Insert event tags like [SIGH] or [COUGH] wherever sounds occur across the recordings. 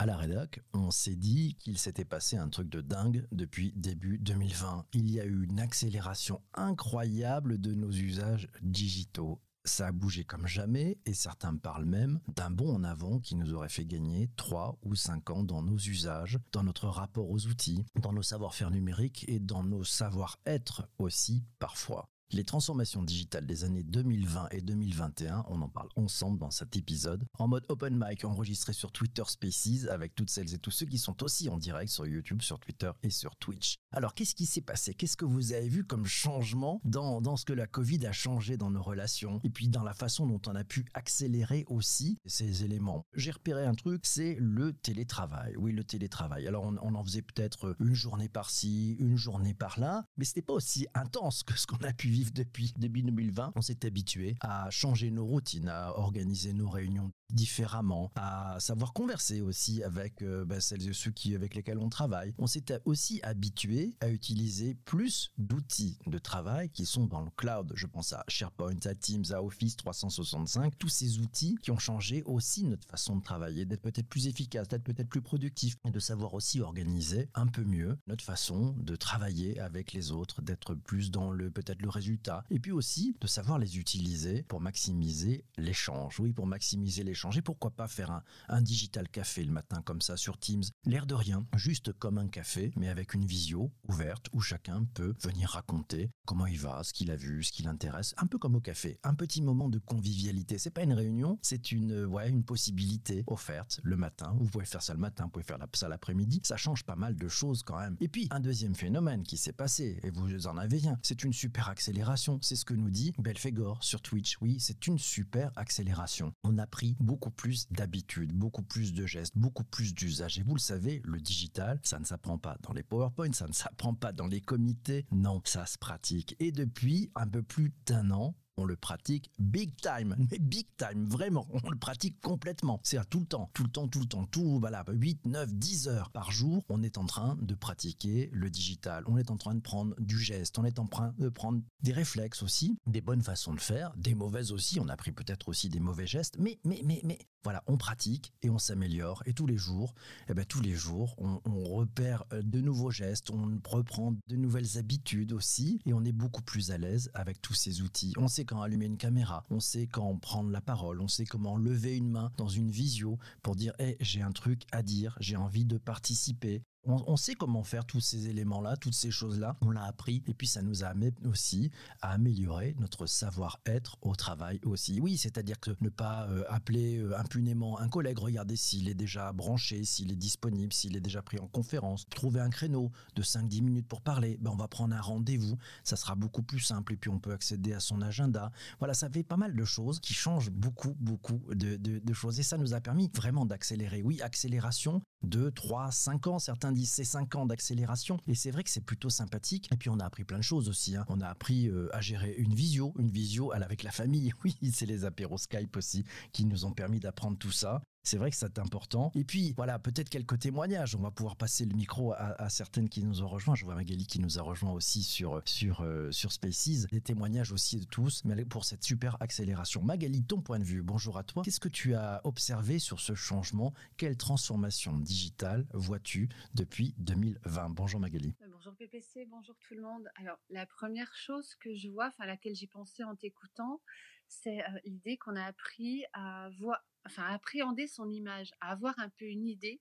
À la rédac, on s'est dit qu'il s'était passé un truc de dingue depuis début 2020. Il y a eu une accélération incroyable de nos usages digitaux. Ça a bougé comme jamais et certains parlent même d'un bond en avant qui nous aurait fait gagner 3 ou 5 ans dans nos usages, dans notre rapport aux outils, dans nos savoir-faire numériques et dans nos savoir-être aussi parfois. Les transformations digitales des années 2020 et 2021, on en parle ensemble dans cet épisode, en mode open mic enregistré sur Twitter Spaces avec toutes celles et tous ceux qui sont aussi en direct sur YouTube, sur Twitter et sur Twitch. Alors qu'est-ce qui s'est passé? Qu'est-ce que vous avez vu comme changement dans, dans ce que la Covid a changé dans nos relations? Et puis dans la façon dont on a pu accélérer aussi ces éléments J'ai repéré un truc, c'est le télétravail. Oui, le télétravail. Alors on, en faisait peut-être une journée par-ci, une journée par-là, mais c'était pas aussi intense que ce qu'on a pu vivre depuis début 2020. On s'est habitué à changer nos routines, à organiser nos réunions différemment, à savoir converser aussi avec euh, bah, celles et ceux qui, avec lesquels on travaille. On s'est aussi habitué à utiliser plus d'outils de travail qui sont dans le cloud. Je pense à SharePoint, à Teams, à Office 365, tous ces outils qui ont changé aussi notre façon de travailler, d'être peut-être plus efficace, d'être peut-être plus productif et de savoir aussi organiser un peu mieux notre façon de travailler avec les autres, d'être plus dans le peut-être le résultat et puis aussi de savoir les utiliser pour maximiser l'échange. Oui, pour maximiser l'échange Pourquoi pas faire un, digital café le matin comme ça sur Teams? L'air de rien, juste comme un café, mais avec une visio ouverte où chacun peut venir raconter comment il va, ce qu'il a vu, ce qui l'intéresse, un peu comme au café, un petit moment de convivialité. C'est pas une réunion, c'est une, ouais, une possibilité offerte le matin. Vous pouvez faire ça le matin, vous pouvez faire ça l'après-midi. Ça change pas mal de choses quand même. Et puis, un deuxième phénomène qui s'est passé, et vous en avez rien, c'est une super accélération. C'est ce que nous dit Belphégor sur Twitch. Oui, c'est une super accélération. On a pris beaucoup plus d'habitudes, beaucoup plus de gestes, beaucoup plus d'usages. Et vous le savez, le digital, ça ne s'apprend pas dans les PowerPoint, ça ne s'apprend pas dans les comités. Non, ça se pratique. Et depuis un peu plus d'un an, on le pratique big time, [LAUGHS] mais big time, vraiment, on le pratique complètement. C'est à tout le temps, tout le temps, tout le temps, tout, voilà, 8, 9, 10 heures par jour, on est en train de pratiquer le digital, on est en train de prendre du geste, on est en train de prendre des réflexes aussi, des bonnes façons de faire, des mauvaises aussi, on a pris peut-être aussi des mauvais gestes, mais, mais, mais, mais, voilà, on pratique et on s'améliore. Et tous les jours, eh ben, tous les jours, on, repère euh, de nouveaux gestes, on reprend de nouvelles habitudes aussi, et on est beaucoup plus à l'aise avec tous ces outils. On sait quand allumer une caméra, on sait quand prendre la parole, on sait comment lever une main dans une visio pour dire hey, j'ai un truc à dire, j'ai envie de participer, on, sait comment faire tous ces éléments-là, toutes ces choses-là. On l'a appris et puis ça nous a amené aussi à améliorer notre savoir-être au travail aussi. Oui, c'est-à-dire que ne pas euh, appeler euh, impunément un collègue, regarder s'il est déjà branché, s'il est disponible, s'il est déjà pris en conférence, trouver un créneau de 5-10 minutes pour parler. Ben, on va prendre un rendez-vous, ça sera beaucoup plus simple et puis on peut accéder à son agenda. Voilà, ça fait pas mal de choses qui changent beaucoup, beaucoup de, de choses et ça nous a permis vraiment d'accélérer. Oui, accélération, 2, 3, 5 ans. Certains c'est 5 ans d'accélération. Et c'est vrai que c'est plutôt sympathique. Et puis on a appris plein de choses aussi. Hein. On a appris euh, à gérer une visio, une visio avec la famille. [LAUGHS] Oui, c'est les apéros Skype aussi qui nous ont permis d'apprendre tout ça. C'est vrai que c'est important. Et puis, voilà, peut-être quelques témoignages. On va pouvoir passer le micro à, certaines qui nous ont rejoints. Je vois Magali qui nous a rejoint aussi sur, sur, euh, sur Spaces. Des témoignages aussi de tous, mais pour cette super accélération. Magali, ton point de vue, bonjour à toi. Qu'est-ce que tu as observé sur ce changement? Quelle transformation digitale vois-tu depuis 2020 Bonjour Magali. Euh, bonjour PPC, bonjour tout le monde. Alors, la première chose que je vois, enfin, laquelle j'ai pensé en t'écoutant, c'est euh, l'idée qu'on a appris à voir enfin, appréhender son image, avoir un peu une idée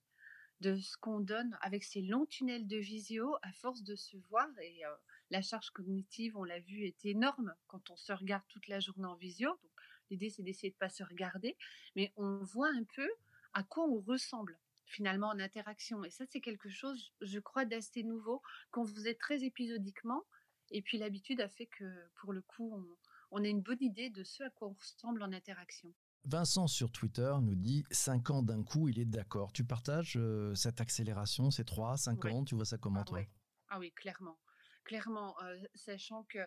de ce qu'on donne avec ces longs tunnels de visio à force de se voir. Et euh, la charge cognitive, on l'a vu, est énorme quand on se regarde toute la journée en visio. Donc, l'idée, c'est d'essayer de pas se regarder, mais on voit un peu à quoi on ressemble finalement en interaction. Et ça, c'est quelque chose, je crois, d'assez nouveau qu'on faisait très épisodiquement. Et puis l'habitude a fait que, pour le coup, on, on a une bonne idée de ce à quoi on ressemble en interaction. Vincent sur Twitter nous dit 5 ans d'un coup, il est d'accord. Tu partages euh, cette accélération, ces 3, 5 ans, tu vois ça comment ah, toi? Ah oui, clairement. Clairement, euh, sachant que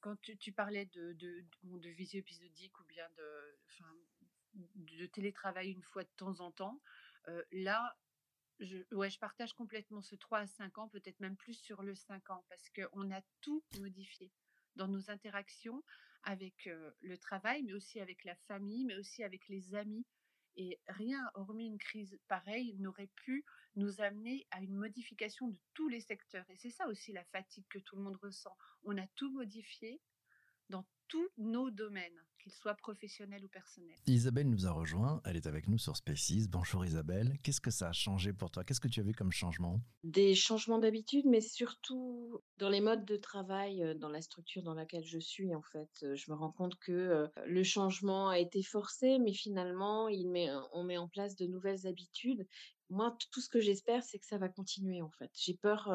quand tu, parlais de, de, de, visio épisodique ou bien de, de télétravail une fois de temps en temps, euh, là, je, ouais, je partage complètement ce 3 à 5 ans, peut-être même plus sur le 5 ans, parce qu'on a tout modifié dans nos interactions avec le travail, mais aussi avec la famille, mais aussi avec les amis. Et rien, hormis une crise pareille, n'aurait pu nous amener à une modification de tous les secteurs. Et c'est ça aussi la fatigue que tout le monde ressent. On a tout modifié dans tous nos domaines, qu'ils soient professionnels ou personnels. Isabelle nous a rejoint, elle est avec nous sur Spaces. Bonjour Isabelle, qu'est-ce que ça a changé pour toi? Qu'est-ce que tu as vu comme changement? Des changements d'habitude, mais surtout dans les modes de travail, euh, dans la structure dans laquelle je suis en fait. Euh, je me rends compte que euh, le changement a été forcé, mais finalement, il met, on met en place de nouvelles habitudes moi, tout ce que j'espère, c'est que ça va continuer en fait. J'ai peur,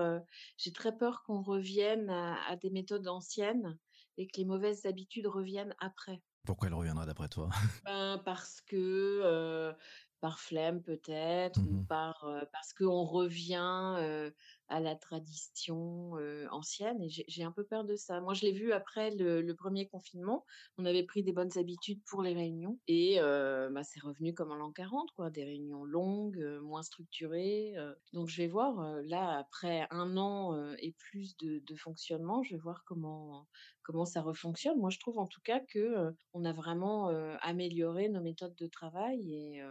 j'ai très peur qu'on revienne à, des méthodes anciennes et que les mauvaises habitudes reviennent après. Pourquoi elles reviendraient d'après toi? [LAUGHS] Ben, Parce que par flemme peut-être, ou mmh par, parce qu'on revient à la tradition ancienne. Et j'ai un peu peur de ça. Moi, je l'ai vu après le, premier confinement. On avait pris des bonnes habitudes pour les réunions et bah, c'est revenu comme en l'an 40, quoi. Des réunions longues, moins structurées. donc, je vais voir là après un an et plus de, de, fonctionnement, je vais voir comment comment ça refonctionne. Moi, je trouve en tout cas que on a vraiment amélioré nos méthodes de travail et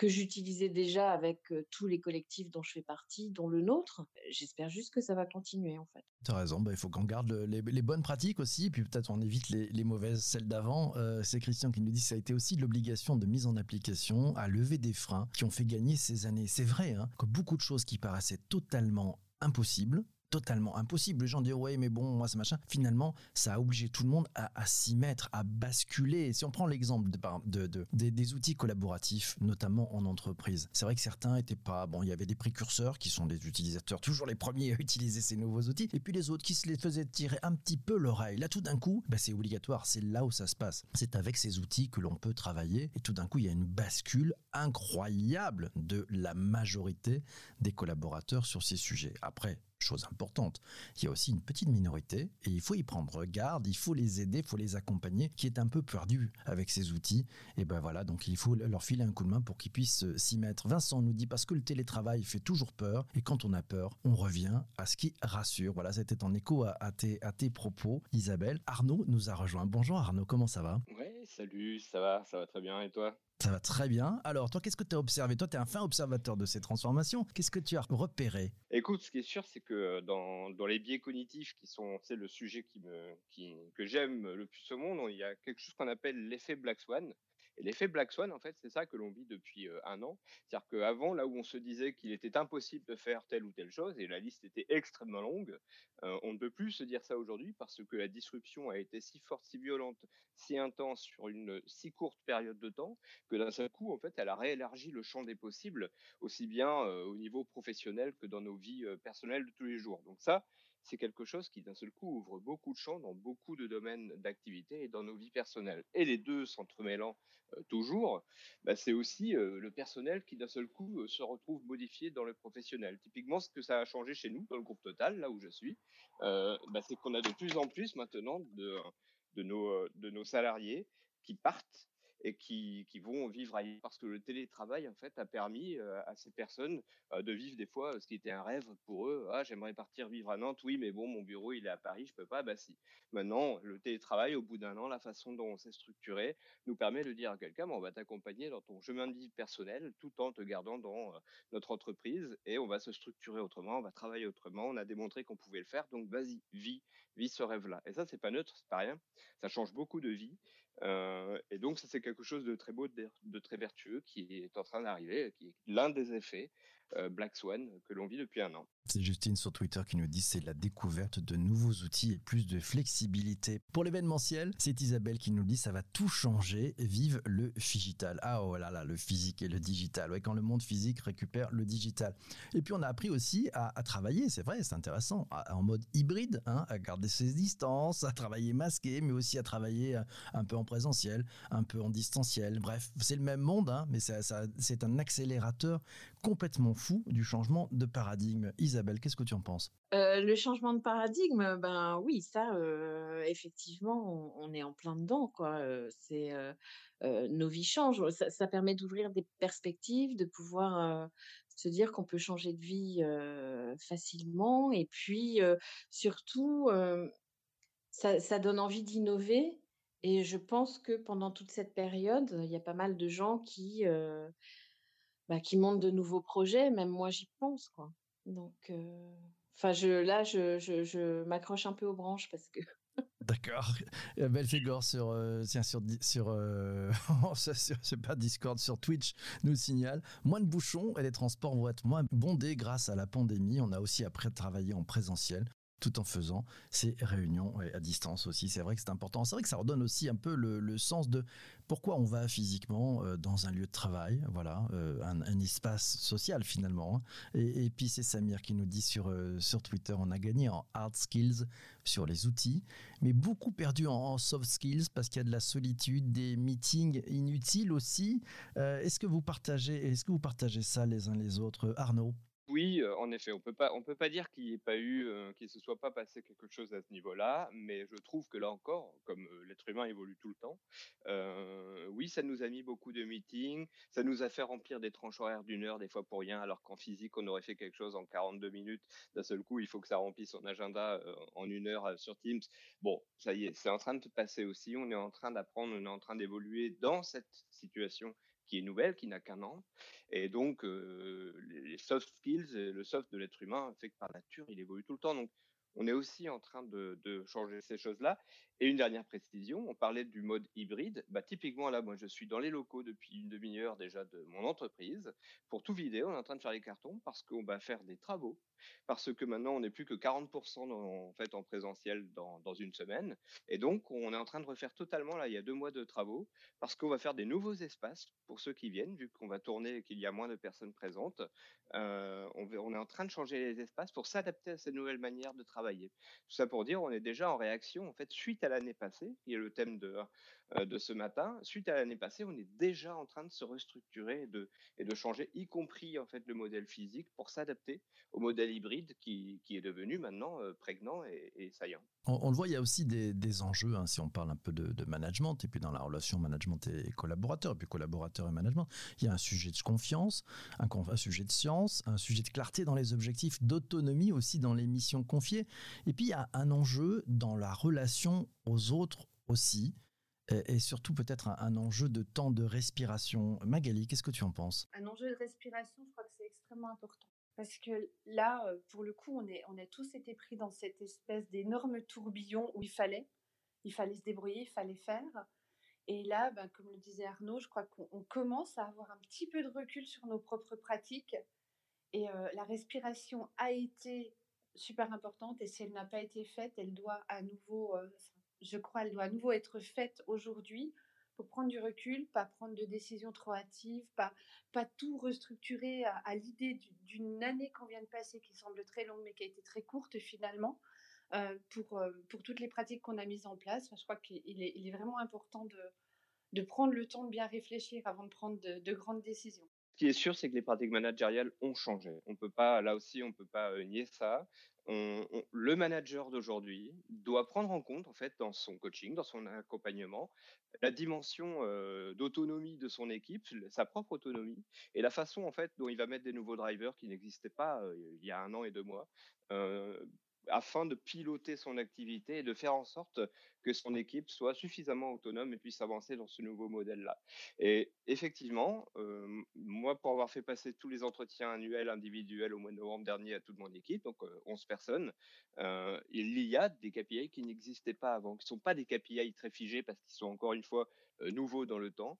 que j'utilisais déjà avec tous les collectifs dont je fais partie, dont le nôtre. J'espère juste que ça va continuer en fait. Tu as raison, bah, il faut qu'on garde les, bonnes pratiques aussi, puis peut-être on évite les, mauvaises, celles d'avant. c'est Christian qui nous dit que ça a été aussi l'obligation de mise en application à lever des freins qui ont fait gagner ces années. C'est vrai hein, que beaucoup de choses qui paraissaient totalement impossibles totalement impossible. Les gens disent ouais mais bon moi c'est machin. Finalement ça a obligé tout le monde à, s'y mettre, à basculer. Si on prend l'exemple de, de, des, outils collaboratifs, notamment en entreprise, c'est vrai que certains étaient pas bon. Il y avait des précurseurs qui sont des utilisateurs toujours les premiers à utiliser ces nouveaux outils, et puis les autres qui se les faisaient tirer un petit peu l'oreille. Là tout d'un coup, bah, c'est obligatoire. C'est là où ça se passe. C'est avec ces outils que l'on peut travailler, et tout d'un coup il y a une bascule incroyable de la majorité des collaborateurs sur ces sujets. Après chose importante. Il y a aussi une petite minorité et il faut y prendre garde, il faut les aider, il faut les accompagner, qui est un peu perdu avec ces outils. Et ben voilà, donc il faut leur filer un coup de main pour qu'ils puissent euh, s'y mettre. Vincent nous dit parce que le télétravail fait toujours peur et quand on a peur, on revient à ce qui rassure. Voilà, c'était en écho à, tes, propos, Isabelle. Arnaud nous a rejoint. Bonjour Arnaud, comment ça va? Ouais, salut, ça va, ça va très bien et toi? Ça va très bien. Alors, toi, qu'est-ce que tu as observé? Toi, tu es un fin observateur de ces transformations. Qu'est-ce que tu as repéré? Écoute, ce qui est sûr, c'est que euh, dans, les biais cognitifs, qui sont c'est le sujet qui me, qui, que j'aime le plus au monde, il y a quelque chose qu'on appelle l'effet Black Swan. Et l'effet Black Swan, en fait, c'est ça que l'on vit depuis un an. C'est-à-dire qu'avant, là où on se disait qu'il était impossible de faire telle ou telle chose, et la liste était extrêmement longue, on ne peut plus se dire ça aujourd'hui parce que la disruption a été si forte, si violente, si intense sur une si courte période de temps, que d'un seul coup, en fait, elle a réélargi le champ des possibles, aussi bien au niveau professionnel que dans nos vies personnelles de tous les jours. Donc ça, c'est quelque chose qui d'un seul coup ouvre beaucoup de champs dans beaucoup de domaines d'activité et dans nos vies personnelles. Et les deux s'entremêlant euh, toujours, bah, c'est aussi euh, le personnel qui d'un seul coup euh, se retrouve modifié dans le professionnel. Typiquement, ce que ça a changé chez nous, dans le groupe Total, là où je suis, bah, c'est qu'on a de plus en plus maintenant de, nos salariés qui partent et qui, vont vivre ailleurs. Parce que le télétravail en fait a permis euh, à ces personnes euh, de vivre des fois ce qui était un rêve pour eux. Ah j'aimerais partir vivre à Nantes oui mais bon mon bureau il est à Paris je peux pas. Bah si. Maintenant le télétravail au bout d'un an la façon dont on s'est structuré nous permet de dire à quelqu'un on va t'accompagner dans ton chemin de vie personnel tout en te gardant dans euh, notre entreprise et on va se structurer autrement on va travailler autrement. On a démontré qu'on pouvait le faire donc vas-y vis vis ce rêve là et ça c'est pas neutre c'est pas rien. Ça change beaucoup de vie euh, et donc, ça, c'est quelque chose de très beau, de, très vertueux qui est en train d'arriver, qui est l'un des effets Black Swan que l'on vit depuis un an. C'est Justine sur Twitter qui nous dit c'est la découverte de nouveaux outils et plus de flexibilité. Pour l'événementiel, c'est Isabelle qui nous dit ça va tout changer, vive le digital. Ah oh là là, le physique et le digital. Ouais, quand le monde physique récupère le digital. Et puis on a appris aussi à, travailler, c'est vrai, c'est intéressant, en mode hybride, hein, à garder ses distances, à travailler masqué, mais aussi à travailler euh, un peu en présentiel, un peu en distanciel. Bref, c'est le même monde, hein, mais c'est un accélérateur complètement fou du changement de paradigme. Isabelle, qu'est-ce que tu en penses? Euh, Le changement de paradigme, ben oui, ça, euh, effectivement, on, est en plein dedans, quoi. Euh, c'est nos vies changent. Ça, permet d'ouvrir des perspectives, de pouvoir se dire qu'on peut changer de vie facilement, et puis surtout, ça, ça, donne envie d'innover Et je pense que pendant toute cette période, il y a pas mal de gens qui, bah, qui montent de nouveaux projets. Même moi, j'y pense, quoi. Donc, enfin, je, là, je, je, je m'accroche un peu aux branches parce que D'accord. [LAUGHS] Belphégor sur, euh, tiens, sur, sur, euh, [LAUGHS] c'est pas Discord, sur Twitch nous signale moins de bouchons et les transports vont être moins bondés grâce à la pandémie. On a aussi après travaillé en présentiel tout en faisant ces réunions à distance aussi. C'est vrai que c'est important. C'est vrai que ça redonne aussi un peu le, sens de pourquoi on va physiquement euh, dans un lieu de travail, voilà, euh, un, espace social finalement. Hein. Et, puis c'est Samir qui nous dit sur, euh, sur Twitter, on a gagné en hard skills sur les outils, mais beaucoup perdu en, soft skills parce qu'il y a de la solitude, des meetings inutiles aussi. est-ce que vous partagez, est-ce que vous partagez ça les uns les autres, Arnaud? Oui, en effet, on peut pas, peut pas dire qu'il n'y ait pas eu, qu'il se soit pas passé quelque chose à ce niveau-là, mais je trouve que là encore, comme l'être humain évolue tout le temps, oui, ça nous a mis beaucoup de meetings, ça nous a fait remplir des tranches horaires d'une heure des fois pour rien, alors qu'en physique on aurait fait quelque chose en 42 minutes. D'un seul coup, il faut que ça remplisse son agenda en une heure sur Teams. Bon, ça y est, c'est en train de passer aussi. On est en train d'apprendre, on est en train d'évoluer dans cette situation qui est nouvelle, qui n'a qu'un an. Et donc, les soft skills, le soft de l'être humain fait que par nature, il évolue tout le temps. On est aussi en train de, changer ces choses-là. Et une dernière précision, on parlait du mode hybride. Bah, typiquement, là, moi, je suis dans les locaux depuis une demi-heure déjà de mon entreprise. Pour tout vidéo, on est en train de faire les cartons parce qu'on va faire des travaux. Parce que maintenant, on n'est plus que 40% en fait en présentiel dans, dans une semaine. Et donc, on est en train de refaire totalement, là, il y a deux mois de travaux, parce qu'on va faire des nouveaux espaces pour ceux qui viennent, vu qu'on va tourner et qu'il y a moins de personnes présentes. Euh, on, on est en train de changer les espaces pour s'adapter à ces nouvelles manières de travailler. Tout ça pour dire, on est déjà en réaction, en fait, suite à l'année passée, qui est le thème de, euh, de ce matin. Suite à l'année passée, on est déjà en train de se restructurer et de, changer, y compris en fait le modèle physique, pour s'adapter au modèle hybride qui, est devenu maintenant euh, prégnant et, saillant. On, le voit, il y a aussi des, enjeux, hein, si on parle un peu de, de, management, et puis dans la relation management et collaborateur, et puis collaborateur et management, il y a un sujet de confiance, un, un sujet de science, un sujet de clarté dans les objectifs, d'autonomie aussi dans les missions confiées, et puis il y a un enjeu dans la relation aux autres aussi, et, surtout peut-être un, enjeu de temps de respiration. Magali, qu'est-ce que tu en penses? Un enjeu de respiration, je crois que c'est extrêmement important. Parce que là, euh, pour le coup, on, est, on a tous été pris dans cette espèce d'énorme tourbillon où il fallait, il fallait se débrouiller, il fallait faire. Et là, ben, comme le disait Arnaud, je crois qu'on commence à avoir un petit peu de recul sur nos propres pratiques. Et euh, la respiration a été super importante. Et si elle n'a pas été faite, elle doit à nouveau, euh, je crois, elle doit à nouveau être faite aujourd'hui pour prendre du recul, pas prendre de décisions trop hâtives, pas, pas tout restructurer à, l'idée d'une année qu'on vient de passer qui semble très longue mais qui a été très courte finalement. Euh, pour, euh, pour toutes les pratiques qu'on a mises en place, je crois qu'il est, vraiment important de, de prendre le temps de bien réfléchir avant de prendre de, de grandes décisions. Ce qui est sûr, c'est que les pratiques managériales ont changé. On peut pas, là aussi, on peut pas euh, nier ça le manager d'aujourd'hui doit prendre en compte, en fait, dans son coaching, dans son accompagnement, la dimension euh, d'autonomie de son équipe, sa propre autonomie, et la façon, en fait, dont il va mettre des nouveaux drivers qui n'existaient pas euh, il y a un an et deux mois. Euh, afin de piloter son activité et de faire en sorte que son équipe soit suffisamment autonome et puisse avancer dans ce nouveau modèle-là. Et effectivement, euh, moi, pour avoir fait passer tous les entretiens annuels individuels au mois de novembre dernier à toute mon équipe, donc 11 euh, personnes, euh, il y a des KPI qui n'existaient pas avant, qui ne sont pas des KPI très figés parce qu'ils sont encore une fois nouveaux dans le temps.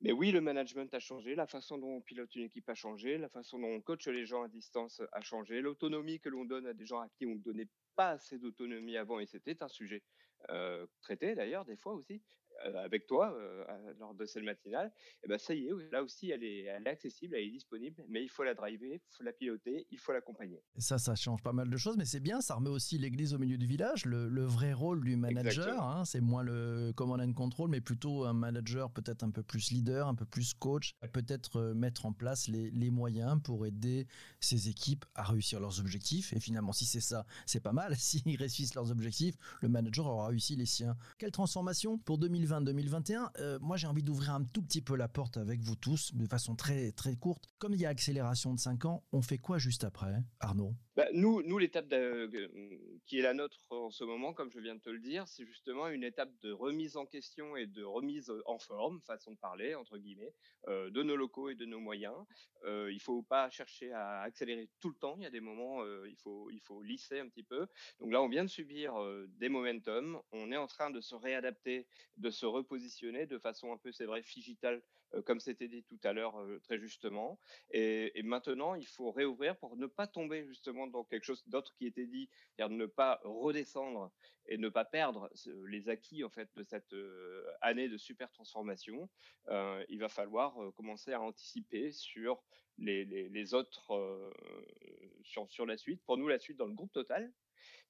Mais oui, le management a changé, la façon dont on pilote une équipe a changé, la façon dont on coach les gens à distance a changé, l'autonomie que l'on donne à des gens à qui on ne donnait pas assez d'autonomie avant, et c'était un sujet euh, traité d'ailleurs des fois aussi, avec toi euh, lors de cette matinale, et ben ça y est, là aussi elle est, elle est accessible, elle est disponible, mais il faut la driver, il faut la piloter, il faut l'accompagner. Ça, ça change pas mal de choses, mais c'est bien, ça remet aussi l'église au milieu du village, le, le vrai rôle du manager, hein, c'est moins le command and control, mais plutôt un manager peut-être un peu plus leader, un peu plus coach, peut-être mettre en place les, les moyens pour aider ses équipes à réussir leurs objectifs. Et finalement, si c'est ça, c'est pas mal. [LAUGHS] S'ils réussissent leurs objectifs, le manager aura réussi les siens. Quelle transformation pour 2020 2020-2021, euh, moi j'ai envie d'ouvrir un tout petit peu la porte avec vous tous, de façon très très courte. Comme il y a accélération de 5 ans, on fait quoi juste après, Arnaud? Bah, nous, nous l'étape qui est la nôtre en ce moment, comme je viens de te le dire, c'est justement une étape de remise en question et de remise en forme, façon de parler, entre guillemets, euh, de nos locaux et de nos moyens. Euh, il faut pas chercher à accélérer tout le temps. Il y a des moments, euh, il, faut, il faut lisser un petit peu. Donc là, on vient de subir euh, des momentum. On est en train de se réadapter, de se repositionner de façon un peu, c'est vrai, digitale euh, comme c'était dit tout à l'heure euh, très justement. Et, maintenant, il faut réouvrir pour ne pas tomber justement dans quelque chose d'autre qui était dit, c'est-à-dire ne pas redescendre et ne pas perdre les acquis en fait de cette euh, année de super transformation. Euh, il va falloir commencer à anticiper sur les, autres euh, sur la suite. Pour nous, la suite dans le groupe total,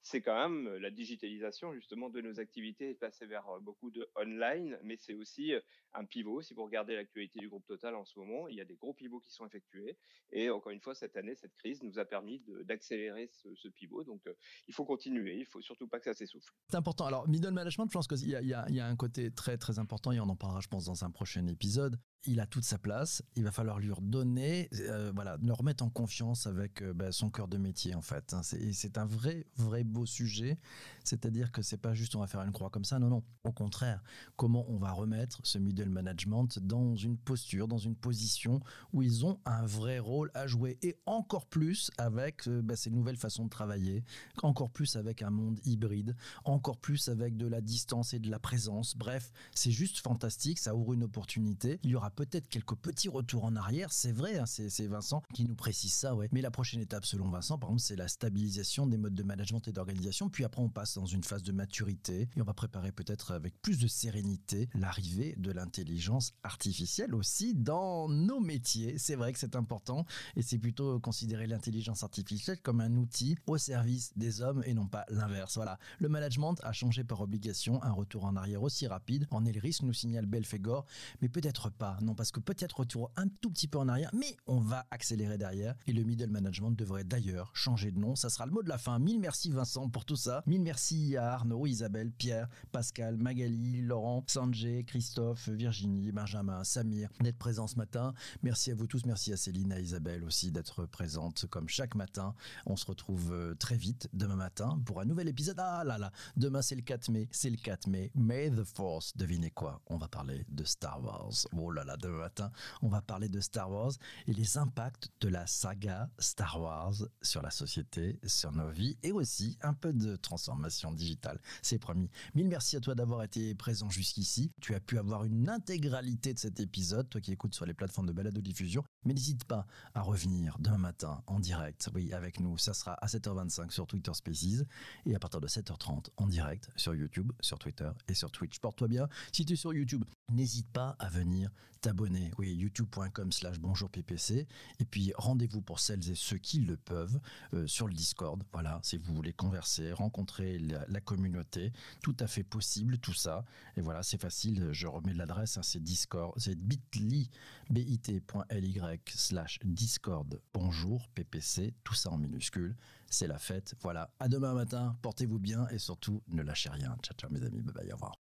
c'est quand même la digitalisation justement de nos activités et passer vers beaucoup de online, mais c'est aussi un pivot. Si vous regardez l'actualité du groupe Total en ce moment, il y a des gros pivots qui sont effectués. Et encore une fois, cette année, cette crise nous a permis d'accélérer ce, pivot. Donc, il faut continuer. Il faut surtout pas que ça s'essouffle. C'est important. Alors, middle management, je pense qu'il y, y, y, a un côté très très important et on en parlera, je pense, dans un prochain épisode il a toute sa place. Il va falloir lui redonner, euh, voilà, le remettre en confiance avec euh, bah, son cœur de métier en fait. Hein. C'est un vrai, vrai beau sujet. C'est-à-dire que c'est pas juste on va faire une croix comme ça. Non, non. Au contraire, comment on va remettre ce middle management dans une posture, dans une position où ils ont un vrai rôle à jouer et encore plus avec euh, bah, ces nouvelles façons de travailler, encore plus avec un monde hybride, encore plus avec de la distance et de la présence. Bref, c'est juste fantastique. Ça ouvre une opportunité. Il y aura peut-être quelques petits retours en arrière, c'est vrai, hein, c'est Vincent qui nous précise ça, ouais. Mais la prochaine étape, selon Vincent, par exemple, c'est la stabilisation des modes de management et d'organisation. Puis après, on passe dans une phase de maturité et on va préparer peut-être avec plus de sérénité l'arrivée de l'intelligence artificielle aussi dans nos métiers. C'est vrai que c'est important et c'est plutôt considérer l'intelligence artificielle comme un outil au service des hommes et non pas l'inverse. Voilà. Le management a changé par obligation. Un retour en arrière aussi rapide en est le risque, nous signale Belfegor, mais peut-être pas. Non, parce que peut-être retour un tout petit peu en arrière, mais on va accélérer derrière. Et le middle management devrait d'ailleurs changer de nom. Ça sera le mot de la fin. Mille merci Vincent pour tout ça. Mille merci à Arnaud, Isabelle, Pierre, Pascal, Magali, Laurent, Sanjay, Christophe, Virginie, Benjamin, Samir d'être présents ce matin. Merci à vous tous. Merci à Céline, à Isabelle aussi d'être présente comme chaque matin. On se retrouve euh, très vite demain matin pour un nouvel épisode. Ah là là, demain c'est le 4 mai. C'est le 4 mai. May the Force. Devinez quoi? On va parler de Star Wars. Oh là là, demain matin, on va parler de Star Wars et les impacts de la saga Star Wars sur la société, sur nos vies et aussi un peu de transformation digitale. C'est promis. Mille merci à toi d'avoir été présent jusqu'ici. Tu as pu avoir une intégralité de cet épisode, toi qui écoutes sur les plateformes de balado diffusion. Mais n'hésite pas à revenir demain matin en direct, oui, avec nous. Ça sera à 7h25 sur Twitter Spaces et à partir de 7h30 en direct sur YouTube, sur Twitter et sur Twitch. Porte-toi bien. Si tu es sur YouTube, n'hésite pas à venir t'abonner. Oui, youtube.com slash bonjour PPC. Et puis rendez-vous pour celles et ceux qui le peuvent euh, sur le Discord. Voilà, si vous voulez converser, rencontrer la, communauté, tout à fait possible, tout ça. Et voilà, c'est facile. Je remets l'adresse, hein, c'est Discord, c'est bit.ly, bit.ly slash Discord bonjour PPC, tout ça en minuscule. C'est la fête. Voilà, à demain matin, portez-vous bien et surtout ne lâchez rien. Ciao, ciao mes amis, bye bye, au revoir.